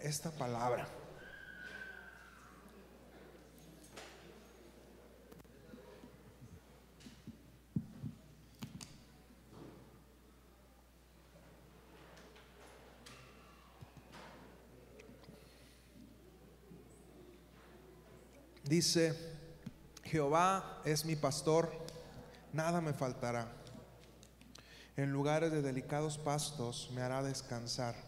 esta, palabra. Dice, Jehová es mi pastor, nada me faltará. En lugares de delicados pastos me hará descansar.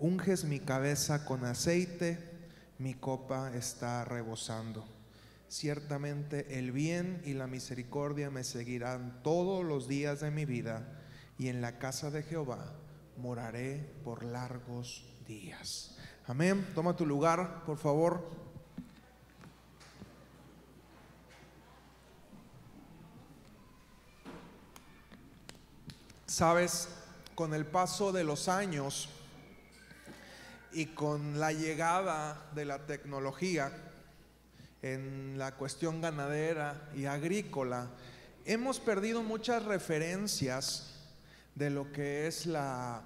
Unges mi cabeza con aceite, mi copa está rebosando. Ciertamente el bien y la misericordia me seguirán todos los días de mi vida, y en la casa de Jehová moraré por largos días. Amén. Toma tu lugar, por favor. Sabes, con el paso de los años y con la llegada de la tecnología en la cuestión ganadera y agrícola, hemos perdido muchas referencias de lo que es la,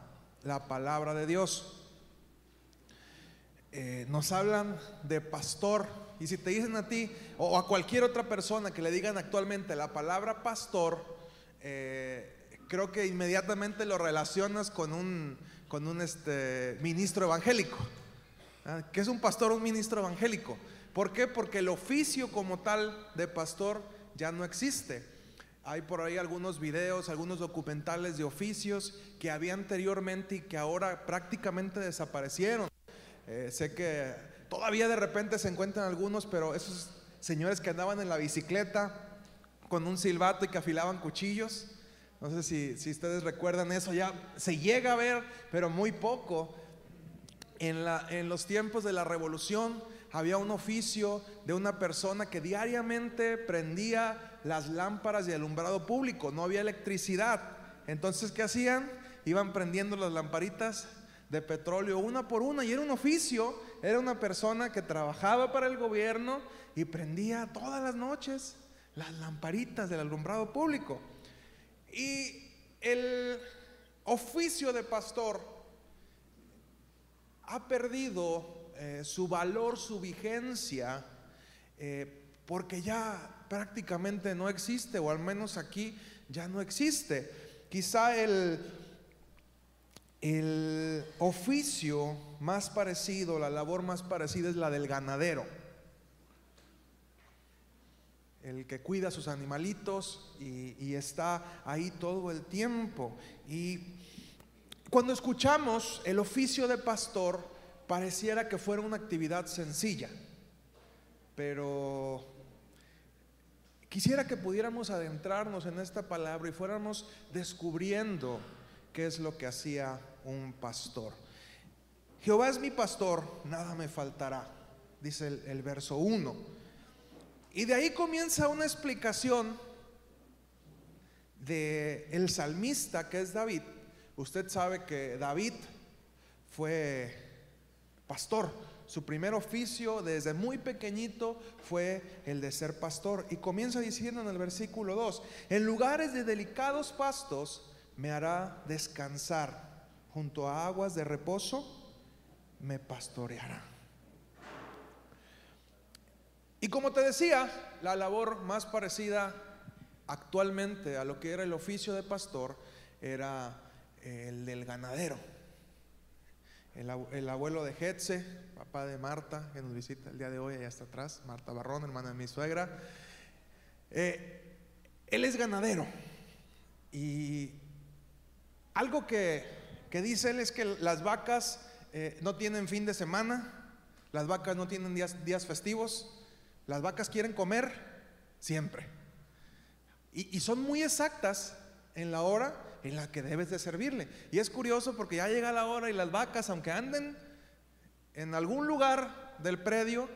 palabra de Dios. Eh, nos hablan de pastor, y si te dicen a ti o a cualquier otra persona que le digan actualmente la palabra pastor, eh, creo que inmediatamente lo relacionas con un, con un este, ministro evangélico. ¿ah? ¿Qué es un pastor un ministro evangélico? ¿Por qué? Porque el oficio como tal de pastor ya no existe. Hay por ahí algunos videos, algunos documentales de oficios que había anteriormente y que ahora prácticamente desaparecieron. Eh, sé que todavía de repente se encuentran algunos, pero esos señores que andaban en la bicicleta con un silbato y que afilaban cuchillos, no sé si, ustedes recuerdan eso, ya se llega a ver, pero muy poco. En, la, en los tiempos de la revolución había un oficio de una persona que diariamente prendía las lámparas de alumbrado público, no había electricidad. Entonces, ¿qué hacían? Iban prendiendo las lamparitas de petróleo una por una y era un oficio, era una persona que trabajaba para el gobierno y prendía todas las noches las lamparitas del alumbrado público. Y el oficio de pastor ha perdido eh, su valor, su vigencia, eh, porque ya prácticamente no existe, o al menos aquí ya no existe. Quizá el, el oficio más parecido, la labor más parecida es la del ganadero el que cuida a sus animalitos y, está ahí todo el tiempo. Y cuando escuchamos el oficio de pastor, pareciera que fuera una actividad sencilla, pero quisiera que pudiéramos adentrarnos en esta palabra y fuéramos descubriendo qué es lo que hacía un pastor. Jehová es mi pastor, nada me faltará, dice el, el verso 1. Y de ahí comienza una explicación de el salmista que es David. Usted sabe que David fue pastor. Su primer oficio desde muy pequeñito fue el de ser pastor. Y comienza diciendo en el versículo 2, en lugares de delicados pastos me hará descansar. Junto a aguas de reposo me pastoreará. Y como te decía, la labor más parecida actualmente a lo que era el oficio de pastor era el del ganadero. El, abuelo de Hetze, papá de Marta, que nos visita el día de hoy, allá está atrás, Marta Barrón, hermana de mi suegra. Eh, él es ganadero. Y algo que, dice él es que las vacas eh, no tienen fin de semana, las vacas no tienen días, días festivos, las vacas quieren comer siempre. Y, son muy exactas en la hora en la que debes de servirle. Y es curioso porque ya llega la hora y las vacas, aunque anden en algún lugar del predio,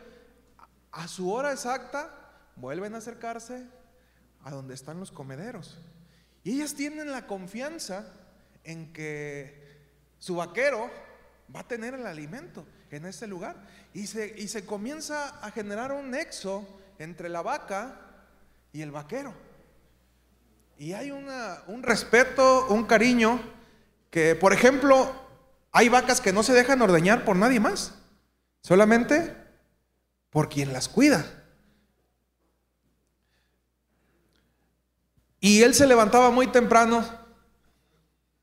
a su hora exacta, vuelven a acercarse a donde están los comederos. Y ellas tienen la confianza en que su vaquero va a tener el alimento en ese lugar. Y se, y se comienza a generar un nexo entre la vaca y el vaquero. Y hay una, un respeto, un cariño, que por ejemplo, hay vacas que no se dejan ordeñar por nadie más, solamente por quien las cuida. Y él se levantaba muy temprano,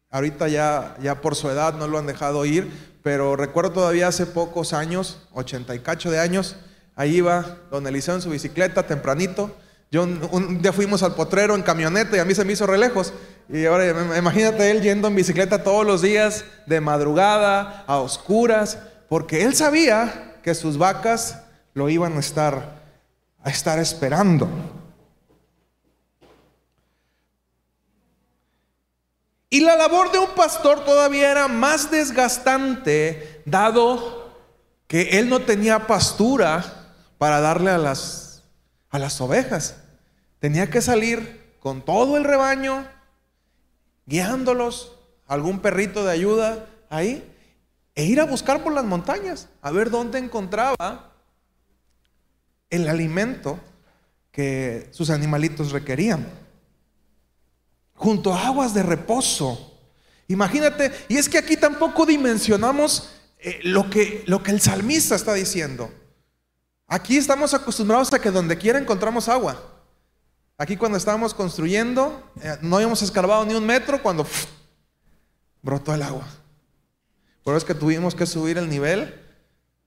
ahorita ya, ya por su edad no lo han dejado ir, pero recuerdo todavía hace pocos años, ochenta y cacho de años, ahí iba don Eliseo en su bicicleta tempranito, yo un, día fuimos al potrero en camioneta y a mí se me hizo relejos. Y ahora imagínate él yendo en bicicleta todos los días, de madrugada, a oscuras, porque él sabía que sus vacas lo iban a estar, a estar esperando. Y la labor de un pastor todavía era más desgastante, dado que él no tenía pastura para darle a las, a las ovejas. Tenía que salir con todo el rebaño, guiándolos, algún perrito de ayuda ahí, e ir a buscar por las montañas, a ver dónde encontraba el alimento que sus animalitos requerían. Junto a aguas de reposo. Imagínate, y es que aquí tampoco dimensionamos eh, lo, que, lo que el salmista está diciendo. Aquí estamos acostumbrados a que donde quiera encontramos agua. Aquí cuando estábamos construyendo, eh, no habíamos escarbado ni un metro cuando brotó el agua. Por eso es que tuvimos que subir el nivel,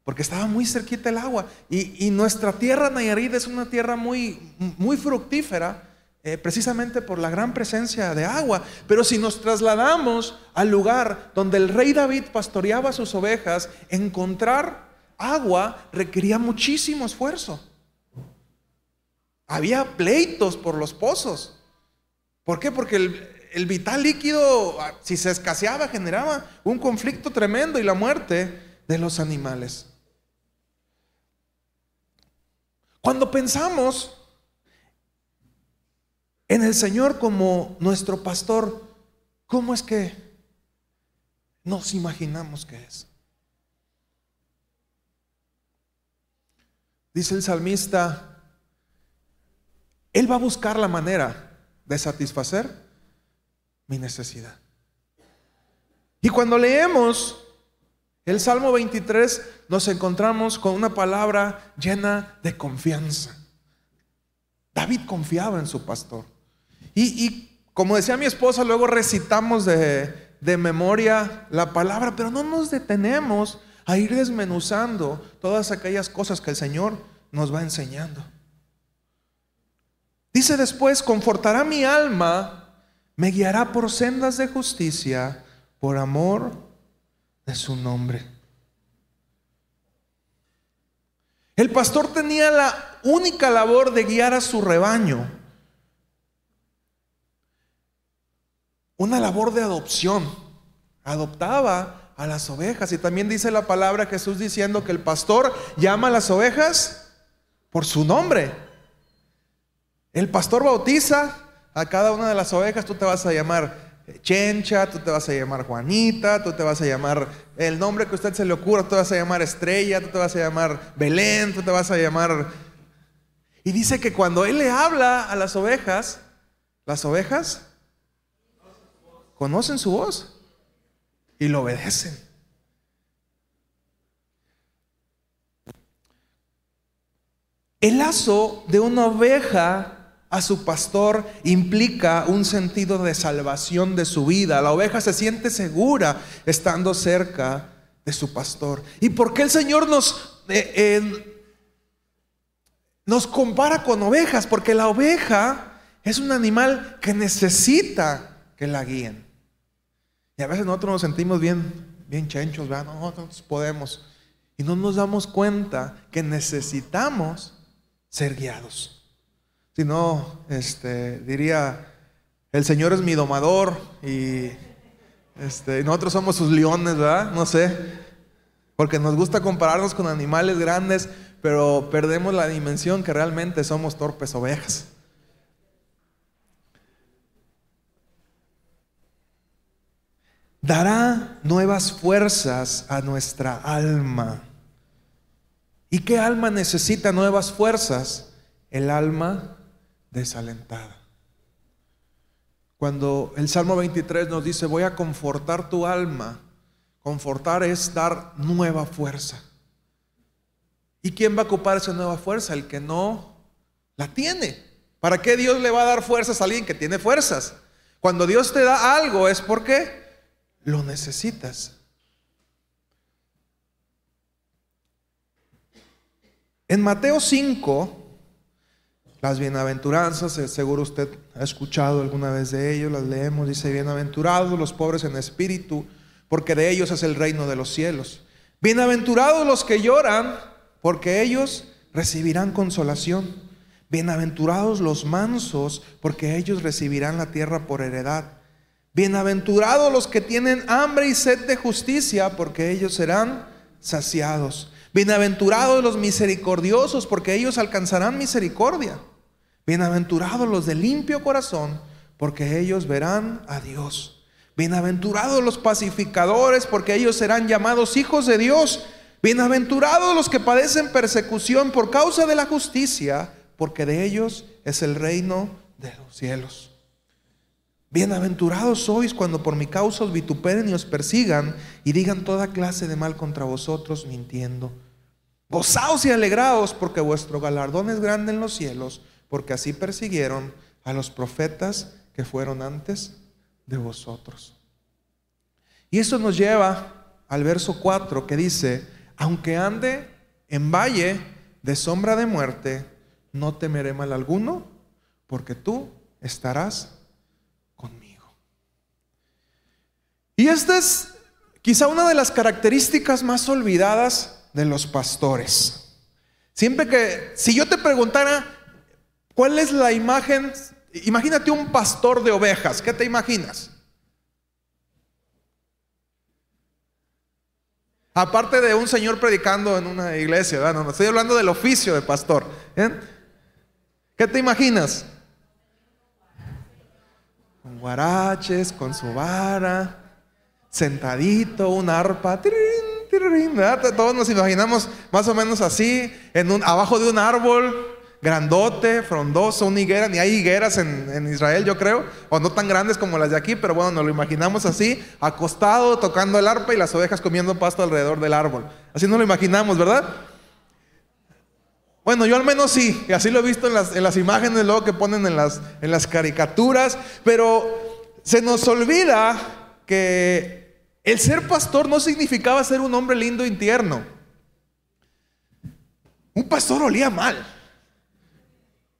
porque estaba muy cerquita el agua. Y, nuestra tierra Nayarit es una tierra muy, muy fructífera, eh, precisamente por la gran presencia de agua. Pero si nos trasladamos al lugar donde el rey David pastoreaba sus ovejas, encontrar agua requería muchísimo esfuerzo. Había pleitos por los pozos. ¿Por qué? Porque el, vital líquido, ah, si se escaseaba, generaba un conflicto tremendo y la muerte de los animales. Cuando pensamos en el Señor como nuestro pastor, ¿cómo es que nos imaginamos que es? Dice el salmista, él va a buscar la manera de satisfacer mi necesidad. Y cuando leemos el Salmo 23, nos encontramos con una palabra llena de confianza. David confiaba en su pastor. Y, como decía mi esposa, luego recitamos de, de memoria la palabra, pero no nos detenemos a ir desmenuzando todas aquellas cosas que el Señor nos va enseñando. Dice después, confortará mi alma, me guiará por sendas de justicia, por amor de su nombre. El pastor tenía la única labor de guiar a su rebaño. Una labor de adopción. Adoptaba a las ovejas. Y también dice la palabra Jesús diciendo que el pastor llama a las ovejas por su nombre. El pastor bautiza a cada una de las ovejas, tú te vas a llamar Chencha, tú te vas a llamar Juanita, tú te vas a llamar el nombre que a usted se le ocurra, tú te vas a llamar Estrella, tú te vas a llamar Belén, tú te vas a llamar... Y dice que cuando él le habla a las ovejas, las ovejas conocen su voz y lo obedecen. El lazo de una oveja a su pastor implica un sentido de salvación de su vida. La oveja se siente segura estando cerca de su pastor. ¿Y por qué el Señor nos, eh, nos compara con ovejas? Porque la oveja es un animal que necesita que la guíen. Y a veces nosotros nos sentimos bien, bien chenchos, No, nosotros podemos. Y no nos damos cuenta que necesitamos ser guiados. Si no, este, diría, el Señor es mi domador y este, nosotros somos sus leones, ¿verdad? No sé. Porque nos gusta compararnos con animales grandes, pero perdemos la dimensión que realmente somos torpes ovejas. Dará nuevas fuerzas a nuestra alma. ¿Y qué alma necesita nuevas fuerzas? El alma desalentada. Cuando el Salmo 23 nos dice, voy a confortar tu alma, confortar es dar nueva fuerza. ¿Y quién va a ocupar esa nueva fuerza? El que no la tiene. ¿Para qué Dios le va a dar fuerzas a alguien que tiene fuerzas? Cuando Dios te da algo es porque lo necesitas. En Mateo 5, las bienaventuranzas, eh, seguro usted ha escuchado alguna vez de ellos, las leemos, dice, bienaventurados los pobres en espíritu, porque de ellos es el reino de los cielos. Bienaventurados los que lloran, porque ellos recibirán consolación. Bienaventurados los mansos, porque ellos recibirán la tierra por heredad. Bienaventurados los que tienen hambre y sed de justicia, porque ellos serán saciados. Bienaventurados los misericordiosos, porque ellos alcanzarán misericordia. Bienaventurados los de limpio corazón, porque ellos verán a Dios. Bienaventurados los pacificadores, porque ellos serán llamados hijos de Dios. Bienaventurados los que padecen persecución por causa de la justicia, porque de ellos es el reino de los cielos. Bienaventurados sois cuando por mi causa os vituperen y os persigan y digan toda clase de mal contra vosotros mintiendo. Gozaos y alegraos porque vuestro galardón es grande en los cielos porque así persiguieron a los profetas que fueron antes de vosotros. Y eso nos lleva al verso 4 que dice, aunque ande en valle de sombra de muerte, no temeré mal alguno, porque tú estarás conmigo. Y esta es quizá una de las características más olvidadas de los pastores. Siempre que, si yo te preguntara, ¿Cuál es la imagen? Imagínate un pastor de ovejas. ¿Qué te imaginas? Aparte de un señor predicando en una iglesia, no, estoy hablando del oficio de pastor. ¿eh? ¿Qué te imaginas? Con guaraches, con su vara, sentadito, un arpa, todos nos imaginamos más o menos así, en un, abajo de un árbol, grandote, frondoso, una higuera, ni hay higueras en, Israel, yo creo, o no tan grandes como las de aquí, pero bueno, nos lo imaginamos así, acostado, tocando el arpa y las ovejas comiendo pasto alrededor del árbol. Así nos lo imaginamos, ¿verdad? Bueno, yo al menos sí, y así lo he visto en las, imágenes luego que ponen en las, en las caricaturas, pero se nos olvida que el ser pastor no significaba ser un hombre lindo y tierno. Un pastor olía mal.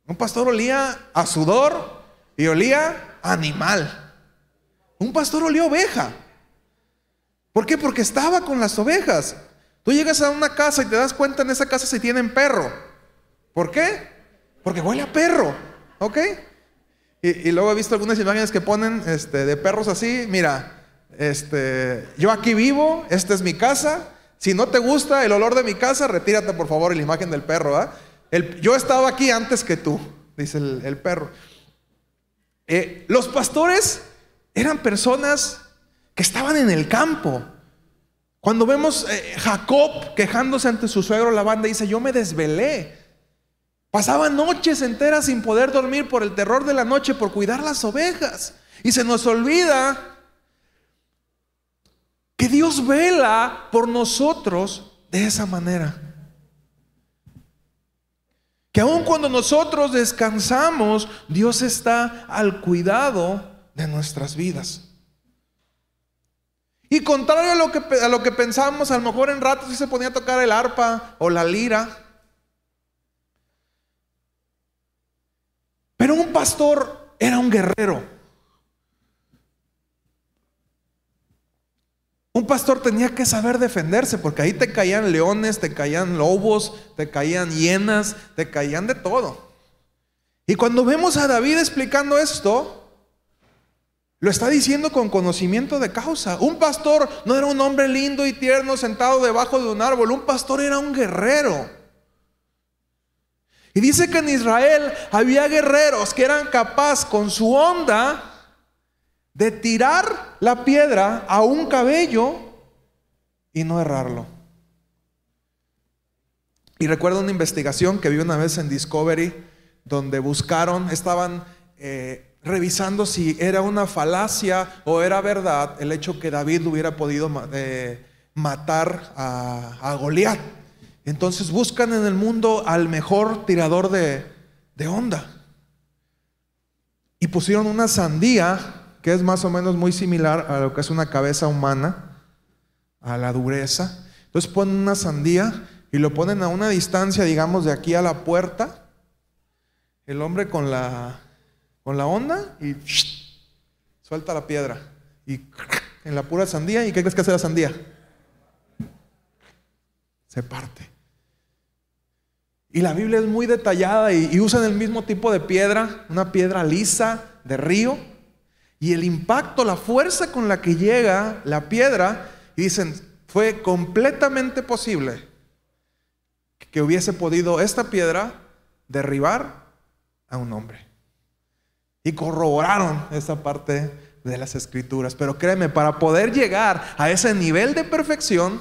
Un pastor olía a sudor y olía animal. Un pastor olía a oveja. ¿Por qué? Porque estaba con las ovejas. Tú llegas a una casa y te das cuenta en esa casa si tienen perro. ¿Por qué? Porque huele a perro. ¿Ok? Y, luego he visto algunas imágenes que ponen este, de perros así. Mira, este, yo aquí vivo, esta es mi casa. Si no te gusta el olor de mi casa, retírate por favor la imagen del perro. ¿ah? yo estaba aquí antes que tú, dice el, perro. Eh, los pastores eran personas que estaban en el campo. Cuando vemos eh, Jacob quejándose ante su suegro, la banda dice, yo me desvelé. Pasaba noches enteras sin poder dormir por el terror de la noche, por cuidar las ovejas. Y se nos olvida que Dios vela por nosotros de esa manera. Que aun cuando nosotros descansamos, Dios está al cuidado de nuestras vidas. Y contrario a lo que, a lo que pensamos, a lo mejor en ratos sí se ponía a tocar el arpa o la lira. Pero un pastor era un guerrero. Un pastor tenía que saber defenderse porque ahí te caían leones, te caían lobos, te caían hienas, te caían de todo. Y cuando vemos a David explicando esto, Lo está diciendo con conocimiento de causa. Un pastor no era un hombre lindo y tierno sentado debajo de un árbol. Un pastor era un guerrero. Y dice que en Israel había guerreros que eran capaces con su onda de tirar la piedra a un cabello y no errarlo. Y recuerdo una investigación que vi una vez en Discovery donde buscaron, estaban eh, revisando si era una falacia o era verdad el hecho que David hubiera podido eh, matar a, a Goliat. Entonces buscan en el mundo al mejor tirador de, onda. Y pusieron una sandía, que es más o menos muy similar a lo que es una cabeza humana, a la dureza. Entonces ponen una sandía y lo ponen a una distancia, digamos, de aquí a la puerta. El hombre con la, con la onda y suelta la piedra. Y en la pura sandía, ¿y qué crees que hace la sandía? Se parte. Y la Biblia es muy detallada y, usan el mismo tipo de piedra, una piedra lisa de río. Y el impacto, la fuerza con la que llega la piedra, dicen, fue completamente posible que hubiese podido esta piedra derribar a un hombre. Y corroboraron esa parte de las escrituras. Pero créeme, para poder llegar a ese nivel de perfección,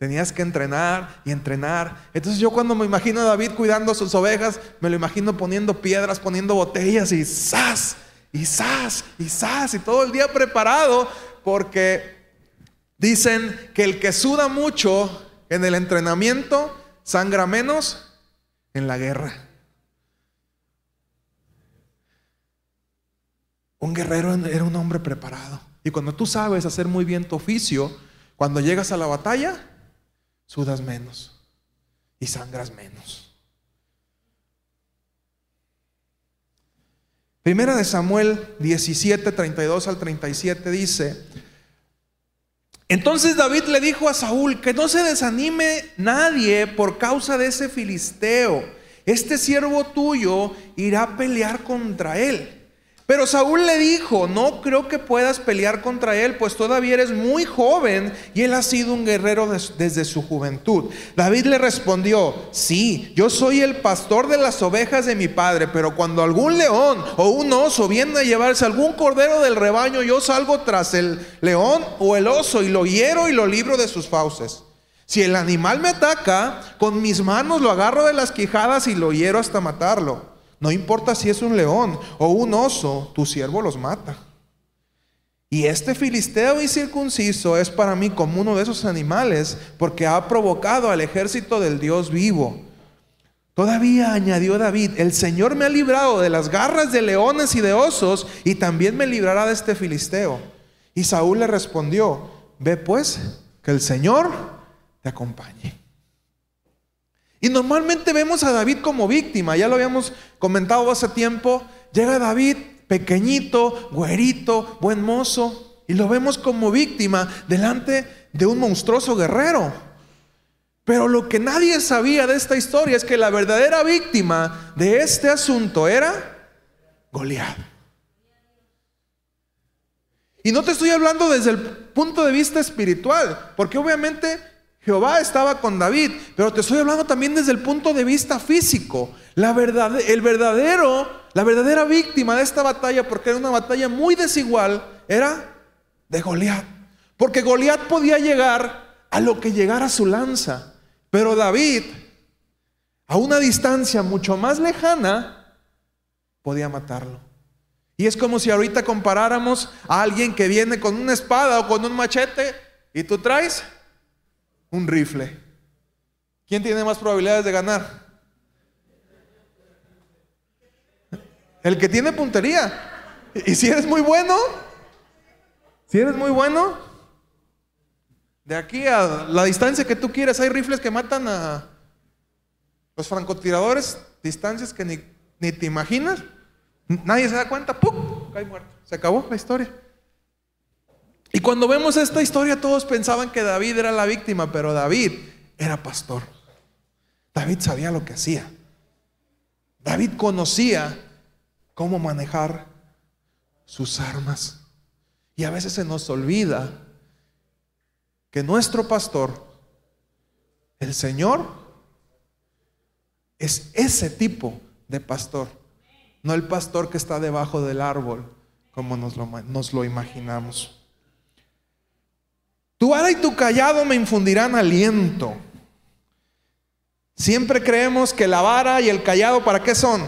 Tenías que entrenar y entrenar. Entonces yo cuando me imagino a David cuidando sus ovejas, me lo imagino poniendo piedras, poniendo botellas y ¡zas! Y ¡zas! Y ¡zas! Y todo el día preparado porque dicen que el que suda mucho en el entrenamiento sangra menos en la guerra. Un guerrero era un hombre preparado. Y cuando tú sabes hacer muy bien tu oficio, cuando llegas a la batalla, sudas menos y sangras menos. Primera de Samuel 17, 32 al 37 dice, entonces David le dijo a Saúl que no se desanime nadie por causa de ese filisteo. Este siervo tuyo irá a pelear contra él. Pero Saúl le dijo, no creo que puedas pelear contra él, pues todavía eres muy joven y él ha sido un guerrero desde su juventud. David le respondió, sí, yo soy el pastor de las ovejas de mi padre, pero cuando algún león o un oso viene a llevarse algún cordero del rebaño, yo salgo tras el león o el oso y lo hiero y lo libro de sus fauces. Si el animal me ataca, con mis manos lo agarro de las quijadas y lo hiero hasta matarlo. No importa si es un león o un oso, tu siervo los mata. Y este filisteo incircunciso es para mí como uno de esos animales, porque ha provocado al ejército del Dios vivo. Todavía añadió David, el Señor me ha librado de las garras de leones y de osos, y también me librará de este filisteo. Y Saúl le respondió, ve pues, que el Señor te acompañe. Y normalmente vemos a David como víctima, ya lo habíamos comentado hace tiempo, llega David pequeñito, güerito, buen mozo, y lo vemos como víctima delante de un monstruoso guerrero. Pero lo que nadie sabía de esta historia es que la verdadera víctima de este asunto era Goliat. Y no te estoy hablando desde el punto de vista espiritual, porque obviamente Jehová estaba con David, pero te estoy hablando también desde el punto de vista físico. La verdad, el verdadero, la verdadera víctima de esta batalla, porque era una batalla muy desigual, era de Goliat. Porque Goliat podía llegar a lo que llegara su lanza, pero David, a una distancia mucho más lejana, podía matarlo. Y es como si ahorita comparáramos a alguien que viene con una espada o con un machete y tú traes un rifle. ¿Quién tiene más probabilidades de ganar? El que tiene puntería. Y si eres muy bueno, si eres muy bueno, de aquí a la distancia que tú quieras, hay rifles que matan a los francotiradores, distancias que ni, ni te imaginas. Nadie se da cuenta, ¡pum! Cae muerto. Se acabó la historia. Y cuando vemos esta historia, todos pensaban que David era la víctima, pero David era pastor. David sabía lo que hacía. David conocía cómo manejar sus armas. Y a veces se nos olvida que nuestro pastor, el Señor, es ese tipo de pastor, no el pastor que está debajo del árbol, como nos lo, nos lo imaginamos. Tu vara y tu callado me infundirán aliento. Siempre creemos que la vara y el callado, ¿para qué son?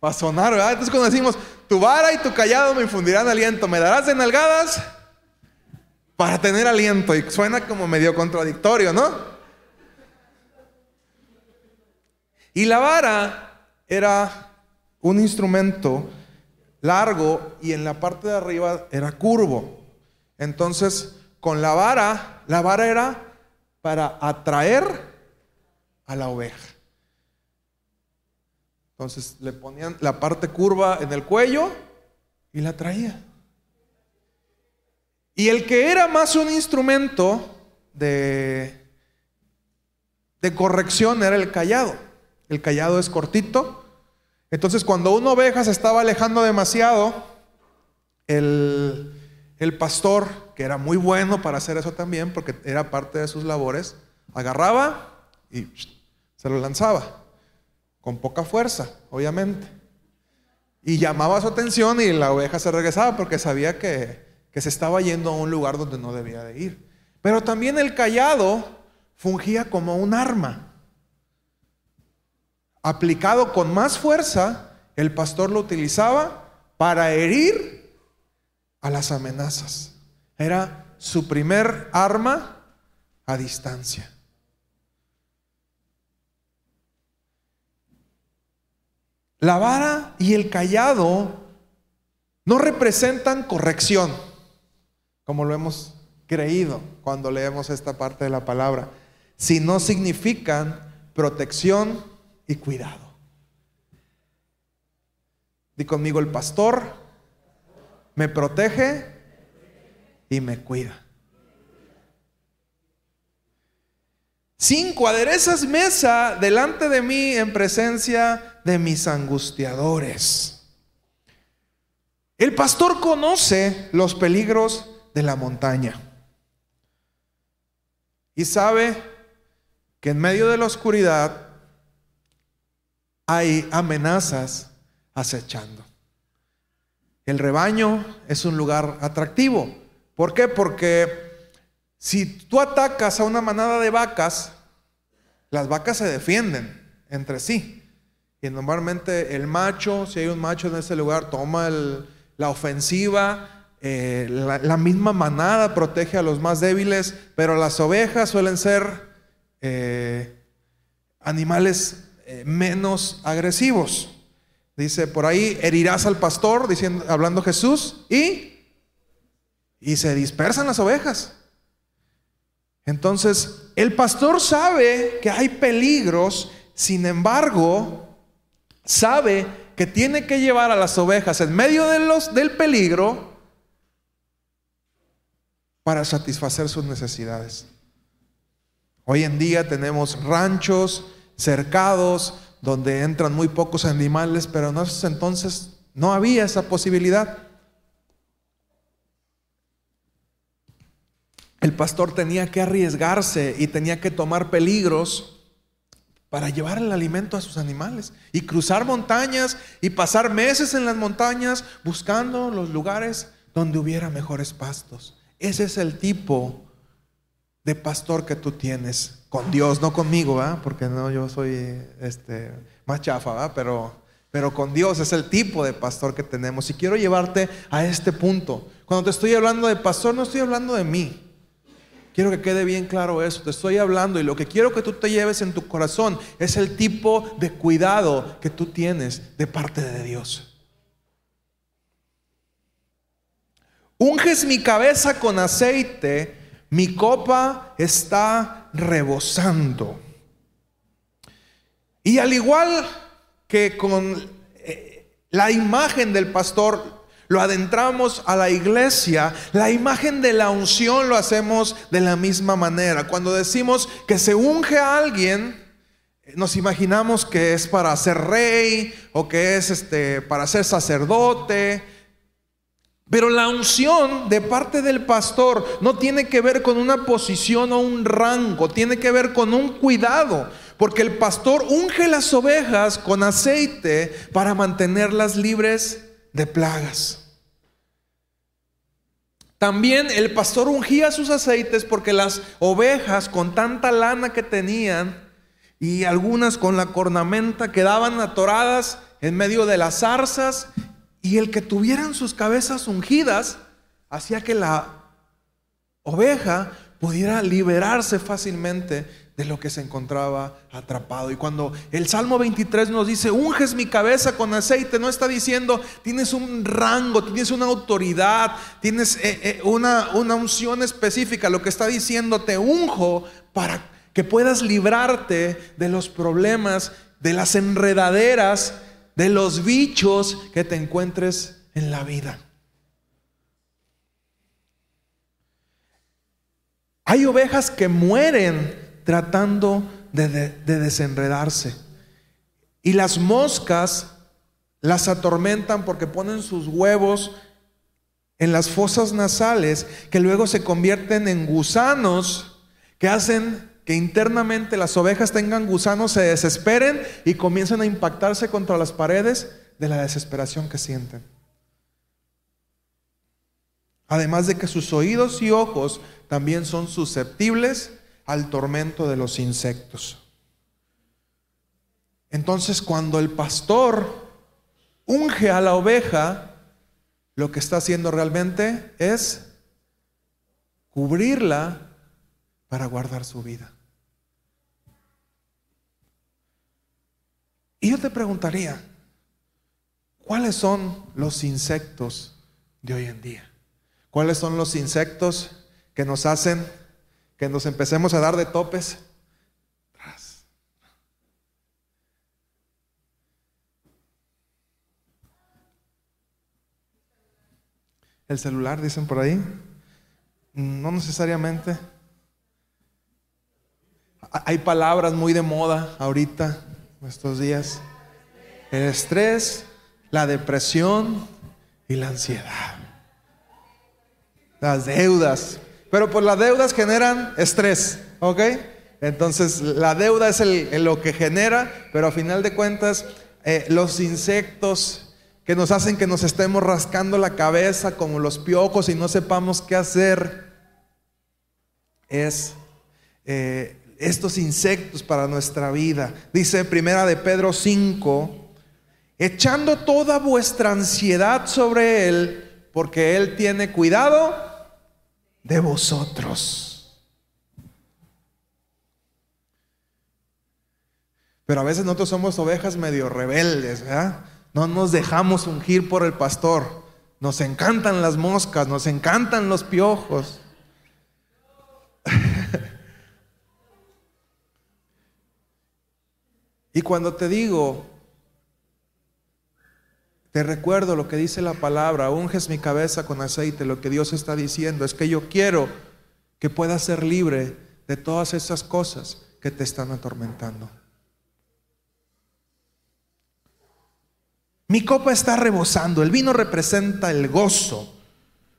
Para sonar, ¿verdad? Entonces cuando decimos, tu vara y tu callado me infundirán aliento, ¿me darás de nalgadas? Para tener aliento. Y suena como medio contradictorio, ¿no? Y la vara era un instrumento largo y en la parte de arriba era curvo. Entonces, con la vara, la vara era para atraer a la oveja. Entonces le ponían la parte curva en el cuello y la traía. Y el que era más un instrumento de, de corrección era el callado. El callado es cortito. Entonces cuando una oveja se estaba alejando demasiado, el, pastor, que era muy bueno para hacer eso también, porque era parte de sus labores, agarraba y se lo lanzaba con poca fuerza, obviamente. Y llamaba su atención y la oveja se regresaba porque sabía que, que se estaba yendo a un lugar donde no debía de ir. Pero también el callado fungía como un arma. Aplicado con más fuerza, el pastor lo utilizaba para herir a las amenazas. Era su primer arma a distancia. La vara y el callado no representan corrección, como lo hemos creído cuando leemos esta parte de la palabra, sino significan protección y cuidado. Di conmigo, el pastor me protege y me cuida. Cinco, aderezas mesa delante de mí en presencia de mis angustiadores. El pastor conoce los peligros de la montaña y sabe que en medio de la oscuridad hay amenazas acechando. El rebaño es un lugar atractivo. ¿Por qué? Porque si tú atacas a una manada de vacas, las vacas se defienden entre sí. Y normalmente el macho, si hay un macho en ese lugar, toma la ofensiva. Eh, la, misma manada protege a los más débiles, pero las ovejas suelen ser eh, animales eh, menos agresivos. Dice por ahí, herirás al pastor, diciendo, hablando Jesús, y, y se dispersan las ovejas. Entonces, el pastor sabe que hay peligros, sin embargo, sabe que tiene que llevar a las ovejas en medio de los, del peligro para satisfacer sus necesidades. Hoy en día tenemos ranchos cercados donde entran muy pocos animales, pero en esos entonces no había esa posibilidad. el pastor tenía que arriesgarse y tenía que tomar peligros para llevar el alimento a sus animales y cruzar montañas y pasar meses en las montañas buscando los lugares donde hubiera mejores pastos. Ese es el tipo de pastor que tú tienes con Dios, no conmigo. Porque no, yo soy este, más chafa. Pero, pero con Dios es el tipo de pastor que tenemos. Y quiero llevarte a este punto. Cuando te estoy hablando de pastor, no estoy hablando de mí. Quiero que quede bien claro eso. Te estoy hablando y lo que quiero que tú te lleves en tu corazón es el tipo de cuidado que tú tienes de parte de Dios. Unges mi cabeza con aceite, mi copa está rebosando. Y al igual que con eh, la imagen del pastor lo adentramos a la iglesia, la imagen de la unción lo hacemos de la misma manera. Cuando decimos que se unge a alguien, nos imaginamos que es para ser rey o que es este, para ser sacerdote. Pero la unción de parte del pastor no tiene que ver con una posición o un rango, tiene que ver con un cuidado. Porque el pastor unge las ovejas con aceite para mantenerlas libres de plagas. También el pastor ungía sus aceites porque las ovejas con tanta lana que tenían y algunas con la cornamenta quedaban atoradas en medio de las zarzas y el que tuvieran sus cabezas ungidas hacía que la oveja pudiera liberarse fácilmente de lo que se encontraba atrapado. Y cuando el Salmo 23 nos dice, unges mi cabeza con aceite, no está diciendo, tienes un rango, tienes una autoridad, tienes eh, eh, una, una unción específica. Lo que está diciendo, te unjo para que puedas librarte de los problemas, de las enredaderas, de los bichos que te encuentres en la vida. Hay ovejas que mueren tratando de, desenredarse. Y las moscas las atormentan porque ponen sus huevos en las fosas nasales que luego se convierten en gusanos que hacen que internamente las ovejas tengan gusanos, se desesperen y comiencen a impactarse contra las paredes de la desesperación que sienten. Además de que sus oídos y ojos también son susceptibles al tormento de los insectos. Entonces cuando el pastor unge a la oveja, lo que está haciendo realmente es cubrirla para guardar su vida. Y yo te preguntaría, ¿cuáles son los insectos de hoy en día? ¿Cuáles son los insectos que nos hacen que nos empecemos a dar de topes? El celular, dicen por ahí. No necesariamente. Hay palabras muy de moda ahorita estos días. El estrés, la depresión y la ansiedad. Las deudas. Pero pues las deudas generan estrés, ¿ok? Entonces la deuda es lo que genera, pero a final de cuentas eh, los insectos que nos hacen que nos estemos rascando la cabeza como los piojos y no sepamos qué hacer, es eh, estos insectos para nuestra vida. Dice primera de Pedro 5, echando toda vuestra ansiedad sobre Él, porque Él tiene cuidado de vosotros. Pero a veces nosotros somos ovejas medio rebeldes, ¿verdad? No nos dejamos ungir por el pastor. Nos encantan las moscas, nos encantan los piojos. Y cuando te digo, te recuerdo lo que dice la palabra, unges mi cabeza con aceite, lo que Dios está diciendo es que yo quiero que puedas ser libre de todas esas cosas que te están atormentando. Mi copa está rebosando, el vino representa el gozo.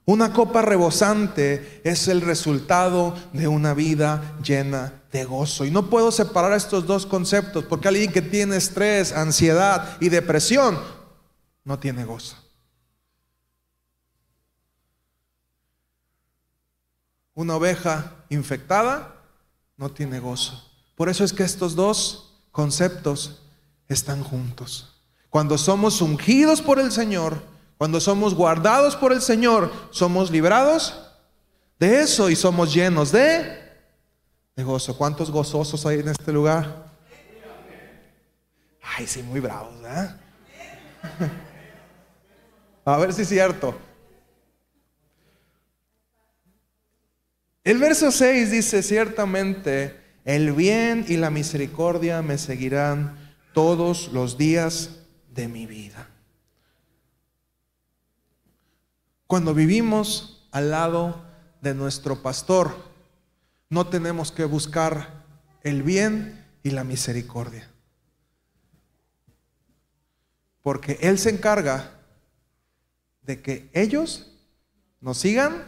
Una copa rebosante es el resultado de una vida llena de gozo. Y no puedo separar estos dos conceptos porque alguien que tiene estrés, ansiedad y depresión no tiene gozo. Una oveja infectada no tiene gozo. Por eso es que estos dos conceptos están juntos. Cuando somos ungidos por el Señor, cuando somos guardados por el Señor, somos librados de eso y somos llenos de gozo. ¿Cuántos gozosos hay en este lugar? Ay, sí, muy bravos, ¿eh? A ver si es cierto. El verso 6 dice, ciertamente, el bien y la misericordia me seguirán todos los días de mi vida. Cuando vivimos al lado de nuestro pastor, no tenemos que buscar el bien y la misericordia. Porque Él se encarga de que ellos nos sigan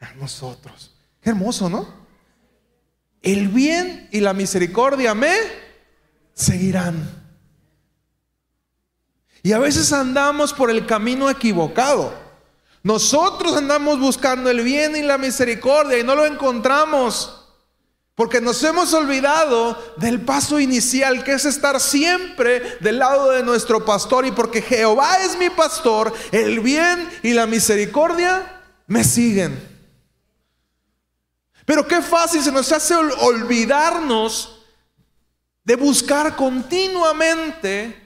a nosotros. Hermoso, ¿no? El bien y la misericordia me seguirán. Y a veces andamos por el camino equivocado. Nosotros andamos buscando el bien y la misericordia y no lo encontramos. Porque nos hemos olvidado del paso inicial, que es estar siempre del lado de nuestro pastor. Y porque Jehová es mi pastor, el bien y la misericordia me siguen. Pero qué fácil se nos hace olvidarnos de buscar continuamente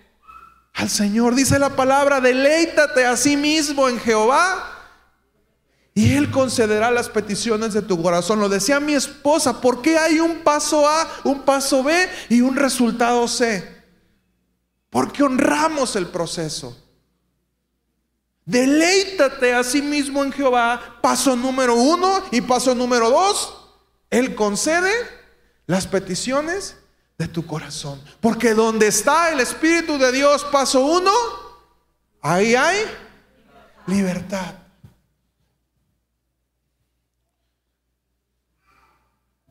al Señor. Dice la palabra, deleítate a sí mismo en Jehová y Él concederá las peticiones de tu corazón. Lo decía mi esposa, ¿por qué hay un paso A, un paso B y un resultado C? Porque honramos el proceso. Deleítate a sí mismo en Jehová, paso número uno y paso número dos. Él concede las peticiones de tu corazón. Porque donde está el Espíritu de Dios, paso uno, ahí hay libertad.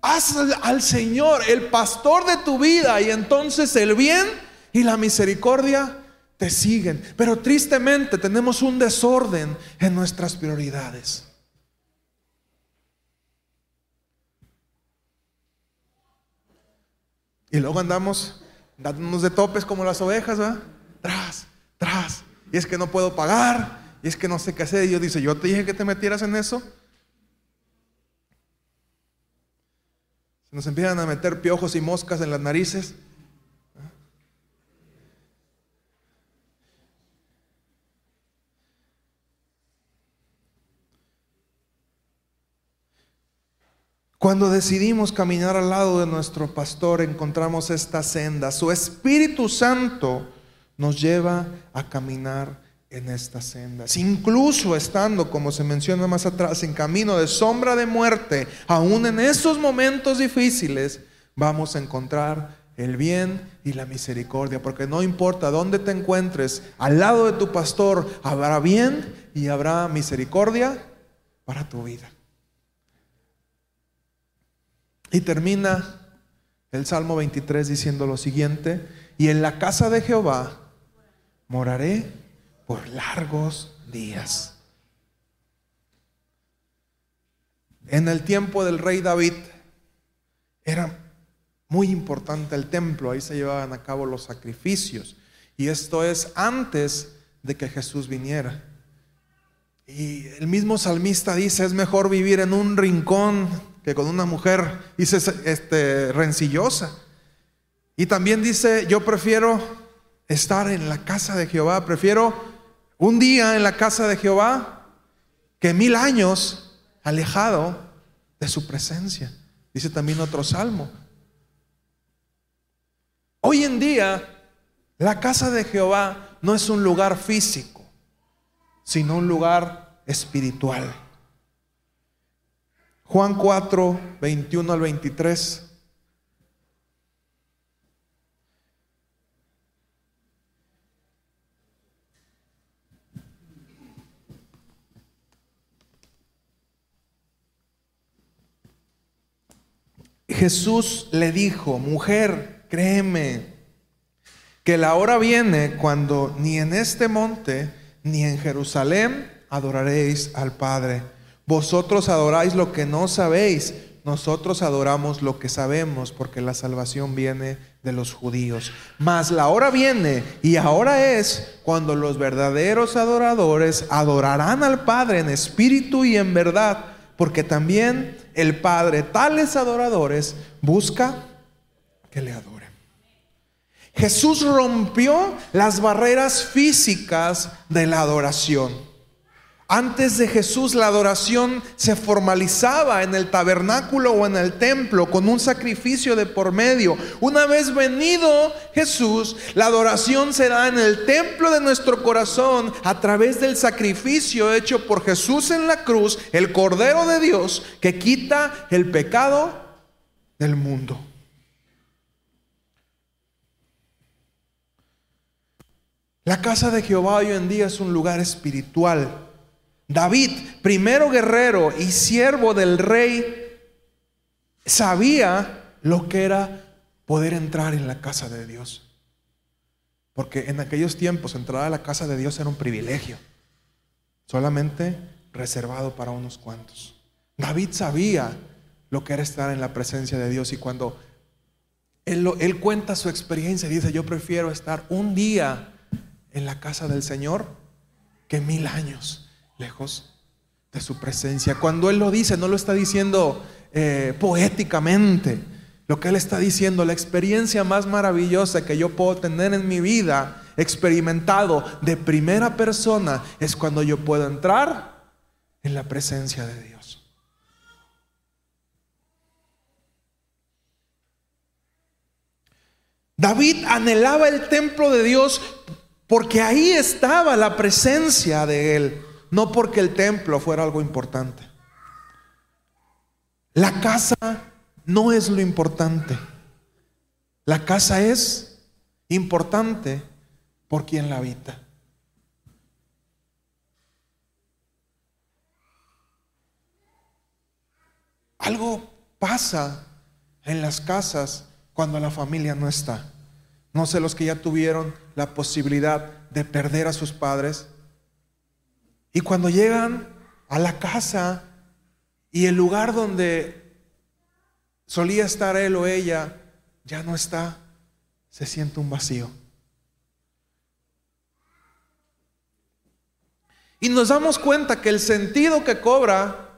Haz al Señor el pastor de tu vida y entonces el bien y la misericordia te siguen. Pero tristemente tenemos un desorden en nuestras prioridades. Y luego andamos dándonos de topes como las ovejas, ¿va? Tras, tras. Y es que no puedo pagar. Y es que no sé qué hacer. Y Dios dice, yo te dije que te metieras en eso. Se nos empiezan a meter piojos y moscas en las narices. Cuando decidimos caminar al lado de nuestro pastor, encontramos esta senda. Su Espíritu Santo nos lleva a caminar en estas sendas. Incluso estando, como se menciona más atrás, en camino de sombra de muerte, aún en esos momentos difíciles, vamos a encontrar el bien y la misericordia. Porque no importa dónde te encuentres, al lado de tu pastor habrá bien y habrá misericordia para tu vida. Y termina el Salmo 23 diciendo lo siguiente, y en la casa de Jehová moraré por largos días. En el tiempo del rey David era muy importante el templo, ahí se llevaban a cabo los sacrificios. Y esto es antes de que Jesús viniera. Y el mismo salmista dice, es mejor vivir en un rincón que con una mujer dice, este, rencillosa. Y también dice, yo prefiero estar en la casa de Jehová, prefiero un día en la casa de Jehová que mil años alejado de su presencia. Dice también otro salmo. Hoy en día, la casa de Jehová no es un lugar físico, sino un lugar espiritual. Juan 4, 21 al 23. Jesús le dijo, mujer, créeme, que la hora viene cuando ni en este monte ni en Jerusalén adoraréis al Padre. Vosotros adoráis lo que no sabéis, nosotros adoramos lo que sabemos, porque la salvación viene de los judíos. Mas la hora viene y ahora es cuando los verdaderos adoradores adorarán al Padre en espíritu y en verdad, porque también el Padre tales adoradores busca que le adoren. Jesús rompió las barreras físicas de la adoración. Antes de Jesús la adoración se formalizaba en el tabernáculo o en el templo con un sacrificio de por medio. Una vez venido Jesús, la adoración será en el templo de nuestro corazón a través del sacrificio hecho por Jesús en la cruz, el Cordero de Dios que quita el pecado del mundo. La casa de Jehová hoy en día es un lugar espiritual David, primero guerrero y siervo del rey, sabía lo que era poder entrar en la casa de Dios. Porque en aquellos tiempos entrar a la casa de Dios era un privilegio, solamente reservado para unos cuantos. David sabía lo que era estar en la presencia de Dios y cuando él, cuenta su experiencia, dice, yo prefiero estar un día en la casa del Señor que mil años lejos de su presencia. Cuando Él lo dice, no lo está diciendo eh, poéticamente. Lo que Él está diciendo, la experiencia más maravillosa que yo puedo tener en mi vida, experimentado de primera persona, es cuando yo puedo entrar en la presencia de Dios. David anhelaba el templo de Dios porque ahí estaba la presencia de Él, no porque el templo fuera algo importante. La casa no es lo importante. La casa es importante por quien la habita. Algo pasa en las casas cuando la familia no está. No sé los que ya tuvieron la posibilidad de perder a sus padres. Y cuando llegan a la casa y el lugar donde solía estar él o ella ya no está, se siente un vacío. Y nos damos cuenta que el sentido que cobra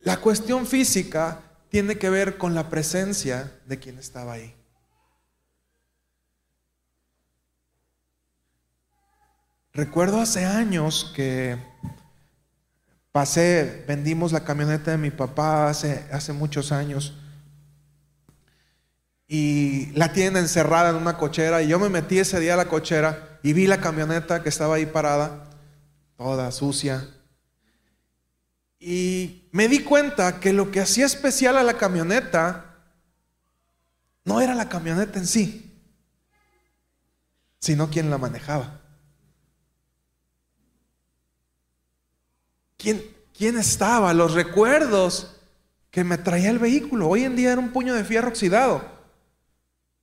la cuestión física tiene que ver con la presencia de quien estaba ahí. Recuerdo hace años que pasé, vendimos la camioneta de mi papá hace, hace muchos años y la tienen encerrada en una cochera y yo me metí ese día a la cochera y vi la camioneta que estaba ahí parada, toda sucia. Y me di cuenta que lo que hacía especial a la camioneta no era la camioneta en sí, sino quien la manejaba. ¿Quién, estaba? Los recuerdos que me traía el vehículo. Hoy en día era un puño de fierro oxidado.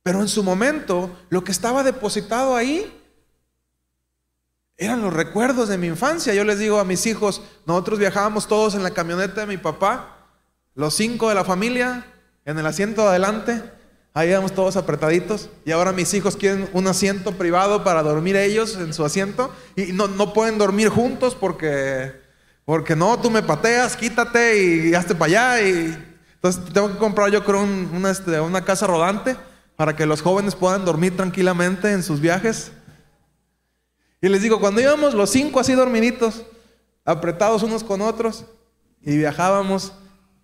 Pero en su momento, lo que estaba depositado ahí eran los recuerdos de mi infancia. Yo les digo a mis hijos, nosotros viajábamos todos en la camioneta de mi papá, los cinco de la familia, en el asiento de adelante, ahí íbamos todos apretaditos. Y ahora mis hijos quieren un asiento privado para dormir ellos en su asiento y no, no pueden dormir juntos porque porque no, tú me pateas, quítate y hazte para allá. Y... Entonces tengo que comprar yo creo una, este, una casa rodante para que los jóvenes puedan dormir tranquilamente en sus viajes. Y les digo, cuando íbamos los cinco así dormiditos, apretados unos con otros, y viajábamos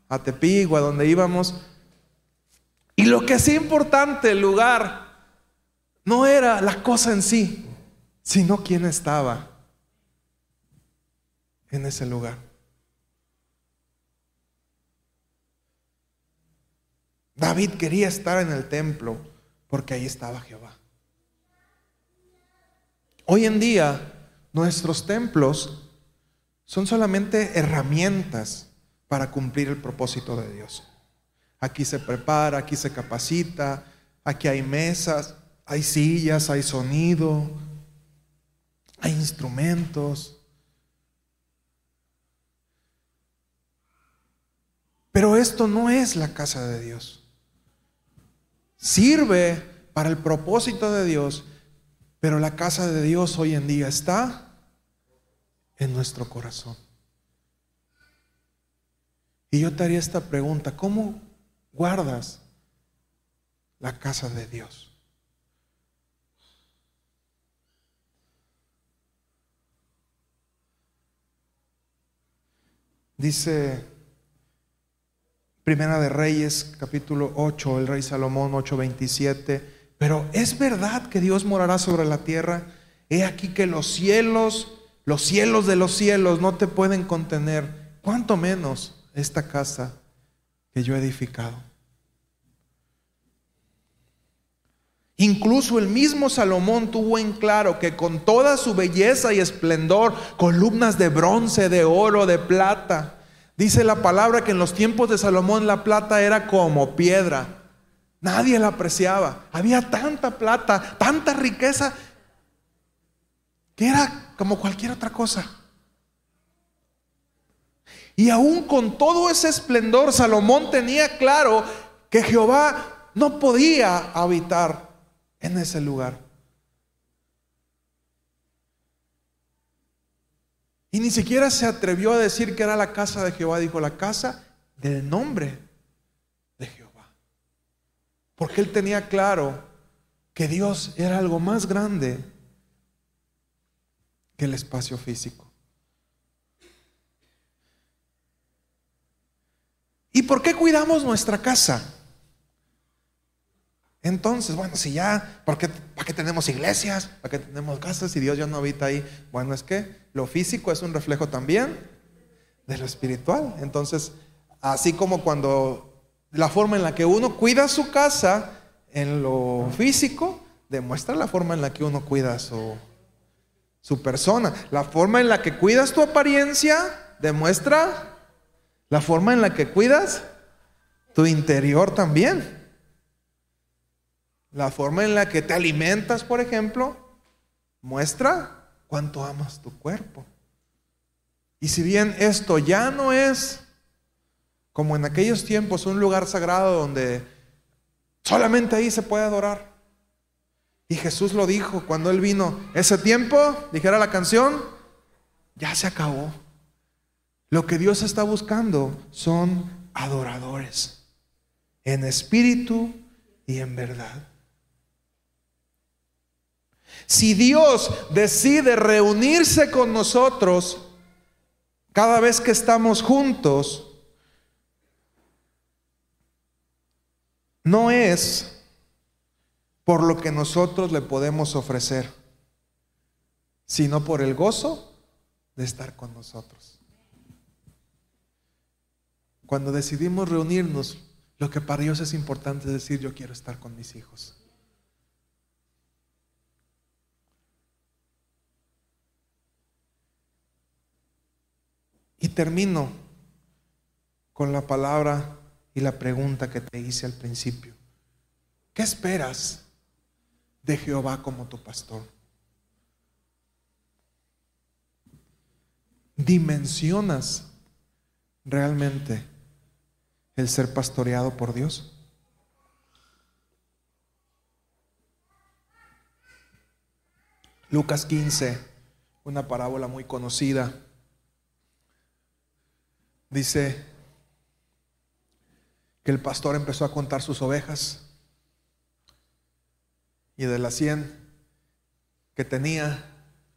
a Tepic o a donde íbamos, y lo que hacía importante el lugar no era la cosa en sí, sino quién estaba en ese lugar. David quería estar en el templo porque ahí estaba Jehová. Hoy en día nuestros templos son solamente herramientas para cumplir el propósito de Dios. Aquí se prepara, aquí se capacita, aquí hay mesas, hay sillas, hay sonido, hay instrumentos. Pero esto no es la casa de Dios. Sirve para el propósito de Dios, pero la casa de Dios hoy en día está en nuestro corazón. Y yo te haría esta pregunta, ¿cómo guardas la casa de Dios? Dice Primera de Reyes, capítulo 8, el rey Salomón 8:27. Pero es verdad que Dios morará sobre la tierra. He aquí que los cielos, los cielos de los cielos no te pueden contener, cuanto menos esta casa que yo he edificado. Incluso el mismo Salomón tuvo en claro que con toda su belleza y esplendor, columnas de bronce, de oro, de plata, dice la palabra que en los tiempos de Salomón la plata era como piedra. Nadie la apreciaba. Había tanta plata, tanta riqueza, que era como cualquier otra cosa. Y aún con todo ese esplendor, Salomón tenía claro que Jehová no podía habitar en ese lugar. Y ni siquiera se atrevió a decir que era la casa de Jehová, dijo la casa del nombre de Jehová. Porque él tenía claro que Dios era algo más grande que el espacio físico. ¿Y por qué cuidamos nuestra casa? Entonces, bueno, si ya, ¿para qué tenemos iglesias? ¿Para qué tenemos casas? Y Dios ya no habita ahí. Bueno, es que lo físico es un reflejo también de lo espiritual. Entonces, así como cuando la forma en la que uno cuida su casa en lo físico, demuestra la forma en la que uno cuida su, su persona. La forma en la que cuidas tu apariencia, demuestra la forma en la que cuidas tu interior también. La forma en la que te alimentas, por ejemplo, muestra cuánto amas tu cuerpo. Y si bien esto ya no es como en aquellos tiempos un lugar sagrado donde solamente ahí se puede adorar. Y Jesús lo dijo cuando Él vino. Ese tiempo, dijera la canción, ya se acabó. Lo que Dios está buscando son adoradores, en espíritu y en verdad. Si Dios decide reunirse con nosotros cada vez que estamos juntos, no es por lo que nosotros le podemos ofrecer, sino por el gozo de estar con nosotros. Cuando decidimos reunirnos, lo que para Dios es importante es decir, yo quiero estar con mis hijos. Termino con la palabra y la pregunta que te hice al principio. ¿Qué esperas de Jehová como tu pastor? ¿Dimensionas realmente el ser pastoreado por Dios? Lucas 15, una parábola muy conocida Dice que el pastor empezó a contar sus ovejas y de las 100 que tenía,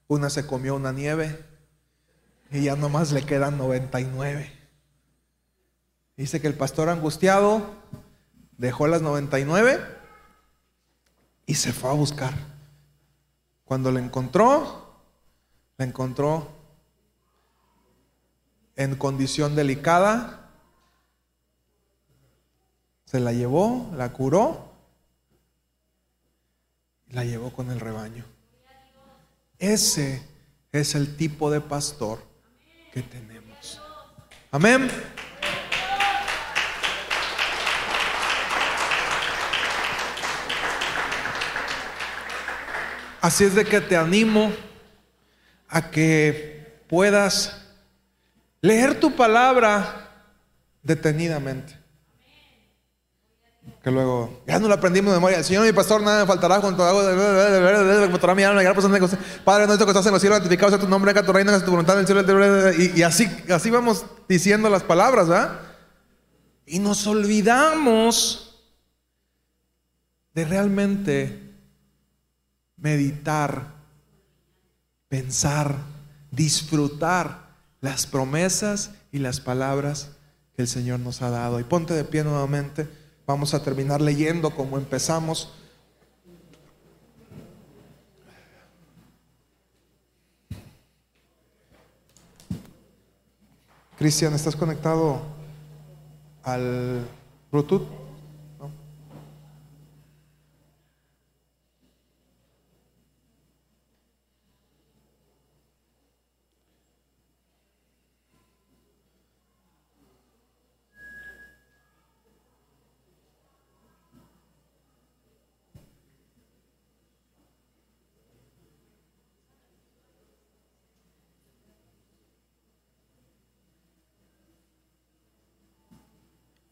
una se comió una nieve y ya nomás le quedan 99. Dice que el pastor angustiado dejó las 99 y se fue a buscar. Cuando la encontró, la encontró en condición delicada, se la llevó, la curó, la llevó con el rebaño. Ese es el tipo de pastor que tenemos. Amén. Así es de que te animo a que puedas Leer tu palabra detenidamente. Que luego, ya no lo aprendimos de memoria. Señor mi pastor, nada me faltará junto a Padre nuestro que estás en los cielos, santificado sea tu nombre, haga tu reino, tu voluntad en el cielo. Y, y así, así vamos diciendo las palabras, ¿verdad? Y nos olvidamos de realmente meditar, pensar, disfrutar las promesas y las palabras que el Señor nos ha dado. Y ponte de pie nuevamente. Vamos a terminar leyendo como empezamos. Cristian, ¿estás conectado al Bluetooth?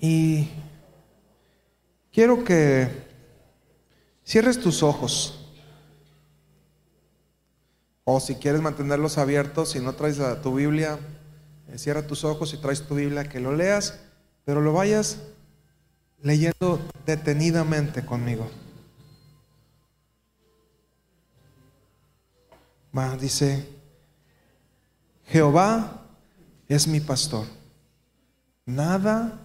Y quiero que cierres tus ojos. O si quieres mantenerlos abiertos, si no traes tu Biblia, eh, cierra tus ojos y traes tu Biblia, que lo leas, pero lo vayas leyendo detenidamente conmigo. Va, dice, Jehová es mi pastor, nada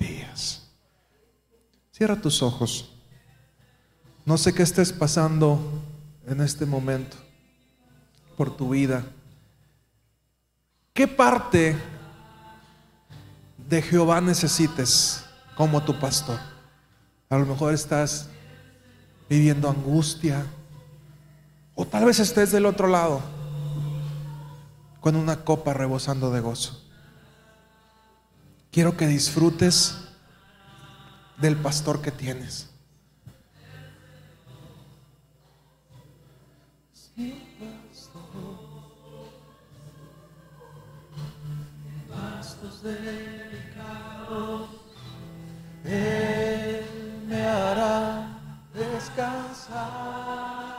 días. Cierra tus ojos. No sé qué estés pasando en este momento por tu vida. ¿Qué parte de Jehová necesites como tu pastor? A lo mejor estás viviendo angustia o tal vez estés del otro lado con una copa rebosando de gozo. Quiero que disfrutes del pastor que tienes. delicados, Él me hará descansar.